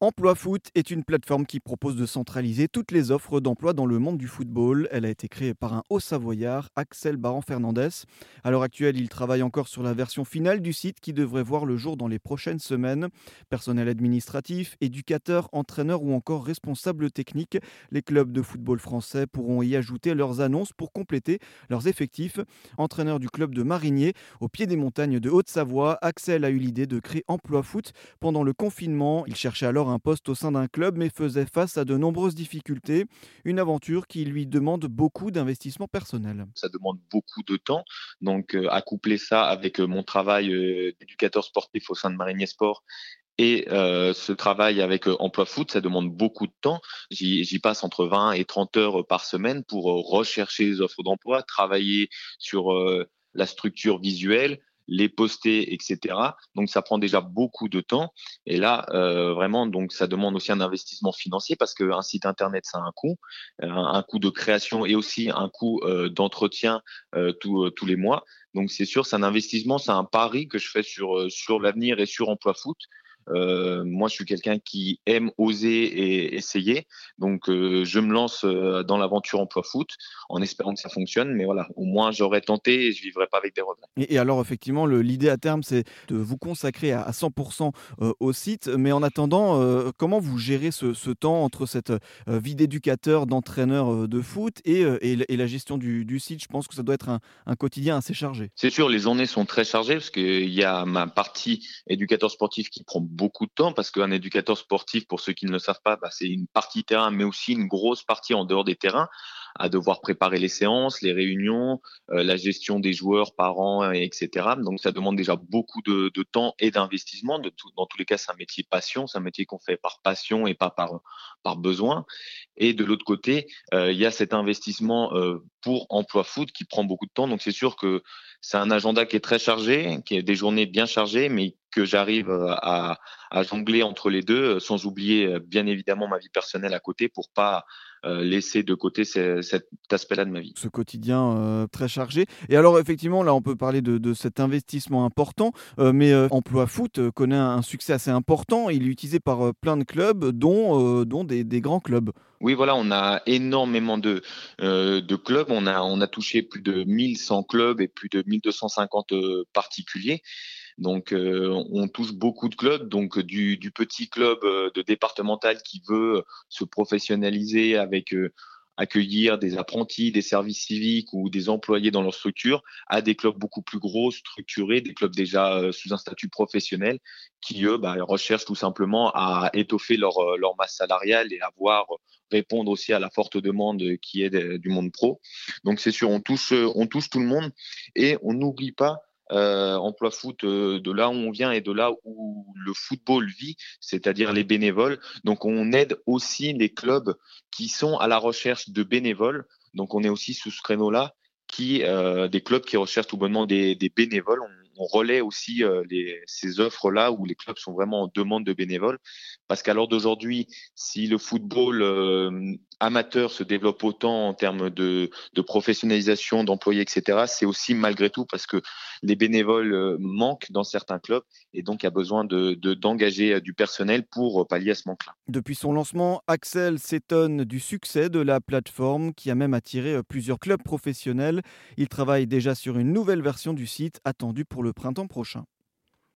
Emploi Foot est une plateforme qui propose de centraliser toutes les offres d'emploi dans le monde du football. Elle a été créée par un haut savoyard, Axel Baran-Fernandez. À l'heure actuelle, il travaille encore sur la version finale du site qui devrait voir le jour dans les prochaines semaines. Personnel administratif, éducateur, entraîneur ou encore responsable technique, les clubs de football français pourront y ajouter leurs annonces pour compléter leurs effectifs. Entraîneur du club de Marigné, au pied des montagnes de Haute-Savoie, Axel a eu l'idée de créer Emploi Foot pendant le confinement. Il cherchait alors un poste au sein d'un club mais faisait face à de nombreuses difficultés. Une aventure qui lui demande beaucoup d'investissement personnel. Ça demande beaucoup de temps. Donc, euh, accoupler ça avec euh, mon travail euh, d'éducateur sportif au sein de Marinier Sport et ce travail avec Emploi Foot, ça demande beaucoup de temps. J'y passe entre 20 et 30 heures par semaine pour rechercher les offres d'emploi, travailler sur la structure visuelle, les poster, etc. Donc ça prend déjà beaucoup de temps. Et là, euh, vraiment, donc ça demande aussi un investissement financier parce qu'un site internet, ça a un coût, euh, un coût de création et aussi un coût euh, d'entretien tous les mois. Donc c'est sûr, c'est un investissement, c'est un pari que je fais sur sur l'avenir et sur Emploi Foot. Euh, moi, je suis quelqu'un qui aime oser et essayer. Donc, euh, je me lance euh, dans l'aventure emploi foot en espérant que ça fonctionne. Mais voilà, au moins, j'aurais tenté et je vivrai pas avec des regrets. Et, alors, effectivement, l'idée à terme, c'est de vous consacrer à, 100% au site. Mais en attendant, comment vous gérez ce, temps entre cette vie d'éducateur, d'entraîneur de foot et, et, la gestion du, site? Je pense que ça doit être un, un quotidien assez chargé. C'est sûr, les journées sont très chargées parce qu'il y a ma partie éducateur sportif qui prend beaucoup de temps parce qu'un éducateur sportif, pour ceux qui ne le savent pas, bah, c'est une partie terrain, mais aussi une grosse partie en dehors des terrains, à devoir préparer les séances, les réunions, euh, la gestion des joueurs, parents, etc. Donc ça demande déjà beaucoup de, temps et d'investissement. dans tous les cas, c'est un métier passion, c'est un métier qu'on fait par passion et pas par, par besoin. Et de l'autre côté, euh, il y a cet investissement euh, pour emploi foot qui prend beaucoup de temps. Donc c'est sûr que c'est un agenda qui est très chargé, qui est des journées bien chargées, mais que j'arrive à, à, jongler entre les deux, sans oublier bien évidemment ma vie personnelle à côté pour pas euh, laisser de côté cet aspect-là de ma vie. Ce quotidien euh, très chargé. Et alors effectivement, là, on peut parler de, cet investissement important, euh, mais Emploi Foot connaît un, succès assez important. Il est utilisé par plein de clubs, dont, dont des, grands clubs. Oui, voilà, on a énormément de, de clubs. On a, on a touché plus de 1100 clubs et plus de 1250 particuliers. Donc, euh, on touche beaucoup de clubs, donc du, petit club euh, de départemental qui veut se professionnaliser avec euh, accueillir des apprentis, des services civiques ou des employés dans leur structure, à des clubs beaucoup plus gros, structurés, des clubs déjà sous un statut professionnel, qui eux bah, recherchent tout simplement à étoffer leur, masse salariale et à voir répondre aussi à la forte demande qui est du monde pro. Donc c'est sûr, on touche, on touche tout le monde et on n'oublie pas euh, emploi foot euh, de là où on vient et de là où le football vit, c'est-à-dire les bénévoles. Donc on aide aussi les clubs qui sont à la recherche de bénévoles. Donc on est aussi sous ce créneau-là, qui euh, des clubs qui recherchent tout bonnement des, bénévoles. On relaie aussi euh, ces offres-là où les clubs sont vraiment en demande de bénévoles. Parce qu'à l'heure d'aujourd'hui, si le football euh, amateur se développe autant en termes de, de professionnalisation, d'employés, etc., c'est aussi malgré tout parce que les bénévoles euh, manquent dans certains clubs et donc il y a besoin de, d'engager du personnel pour pallier à ce manque-là. Depuis son lancement, Axel s'étonne du succès de la plateforme qui a même attiré plusieurs clubs professionnels. Il travaille déjà sur une nouvelle version du site attendue pour le printemps prochain.